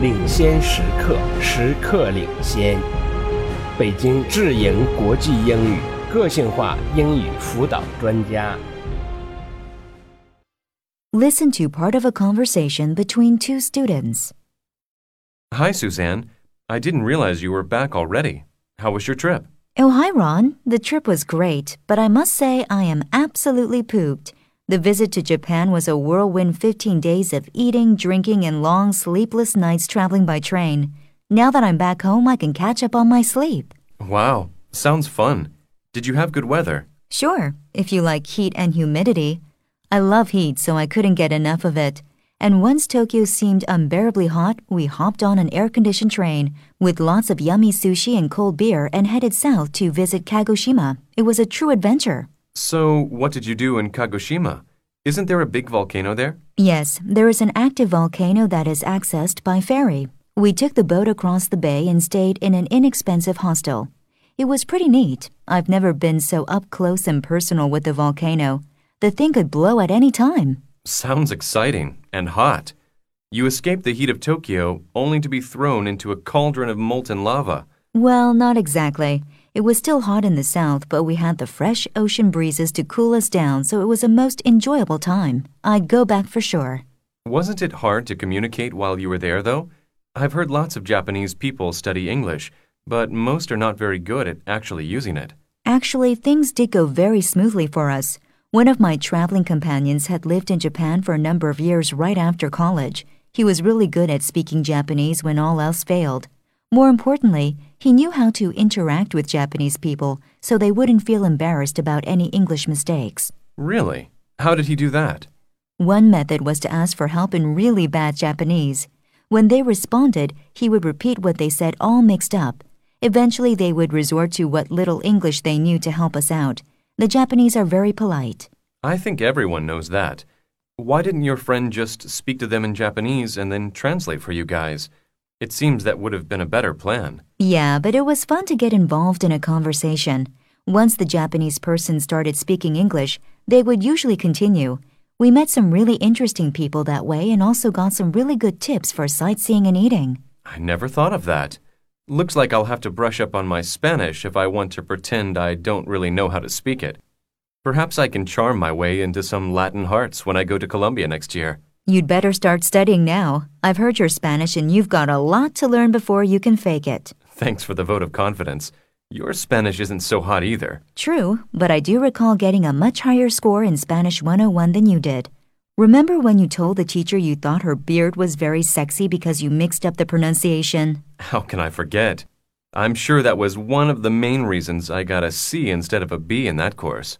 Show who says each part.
Speaker 1: 领先时刻，时刻领先。北京智盈国际英语个性化英语辅导专家。
Speaker 2: Listen to part of a conversation between two students.
Speaker 3: Hi, Suzanne. I didn't realize you were back already. How was your trip?
Speaker 2: Oh, hi, Ron. The trip was great, but I must say I am absolutely pooped. The visit to Japan was a whirlwind 15 days of eating, drinking, and long sleepless nights traveling by train. Now that I'm back home, I can catch up on my sleep.
Speaker 3: Wow, sounds fun. Did you have good weather?
Speaker 2: Sure, if you like heat and humidity. I love heat, so I couldn't get enough of it. And once Tokyo seemed unbearably hot, we hopped on an air conditioned train with lots of yummy sushi and cold beer and headed south to visit Kagoshima. It was a true adventure.
Speaker 3: So, what did you do in Kagoshima? Isn't there a big volcano there?
Speaker 2: Yes, there is an active volcano that is accessed by ferry. We took the boat across the bay and stayed in an inexpensive hostel. It was pretty neat. I've never been so up close and personal with the volcano. The thing could blow at any time.
Speaker 3: Sounds exciting and hot. You escaped the heat of Tokyo only to be thrown into a cauldron of molten lava.
Speaker 2: Well, not exactly. It was still hot in the south, but we had the fresh ocean breezes to cool us down, so it was a most enjoyable time. I'd go back for sure.
Speaker 3: Wasn't it hard to communicate while you were there, though? I've heard lots of Japanese people study English, but most are not very good at actually using it.
Speaker 2: Actually, things did go very smoothly for us. One of my traveling companions had lived in Japan for a number of years right after college. He was really good at speaking Japanese when all else failed. More importantly, he knew how to interact with Japanese people so they wouldn't feel embarrassed about any English mistakes.
Speaker 3: Really? How did he do that?
Speaker 2: One method was to ask for help in really bad Japanese. When they responded, he would repeat what they said all mixed up. Eventually, they would resort to what little English they knew to help us out. The Japanese are very polite.
Speaker 3: I think everyone knows that. Why didn't your friend just speak to them in Japanese and then translate for you guys? It seems that would have been a better plan.
Speaker 2: Yeah, but it was fun to get involved in a conversation. Once the Japanese person started speaking English, they would usually continue. We met some really interesting people that way and also got some really good tips for sightseeing and eating.
Speaker 3: I never thought of that. Looks like I'll have to brush up on my Spanish if I want to pretend I don't really know how to speak it. Perhaps I can charm my way into some Latin hearts when I go to Colombia next year.
Speaker 2: You'd better start studying now. I've heard your Spanish and you've got a lot to learn before you can fake it.
Speaker 3: Thanks for the vote of confidence. Your Spanish isn't so hot either.
Speaker 2: True, but I do recall getting a much higher score in Spanish 101 than you did. Remember when you told the teacher you thought her beard was very sexy because you mixed up the pronunciation?
Speaker 3: How can I forget? I'm sure that was one of the main reasons I got a C instead of a B in that course.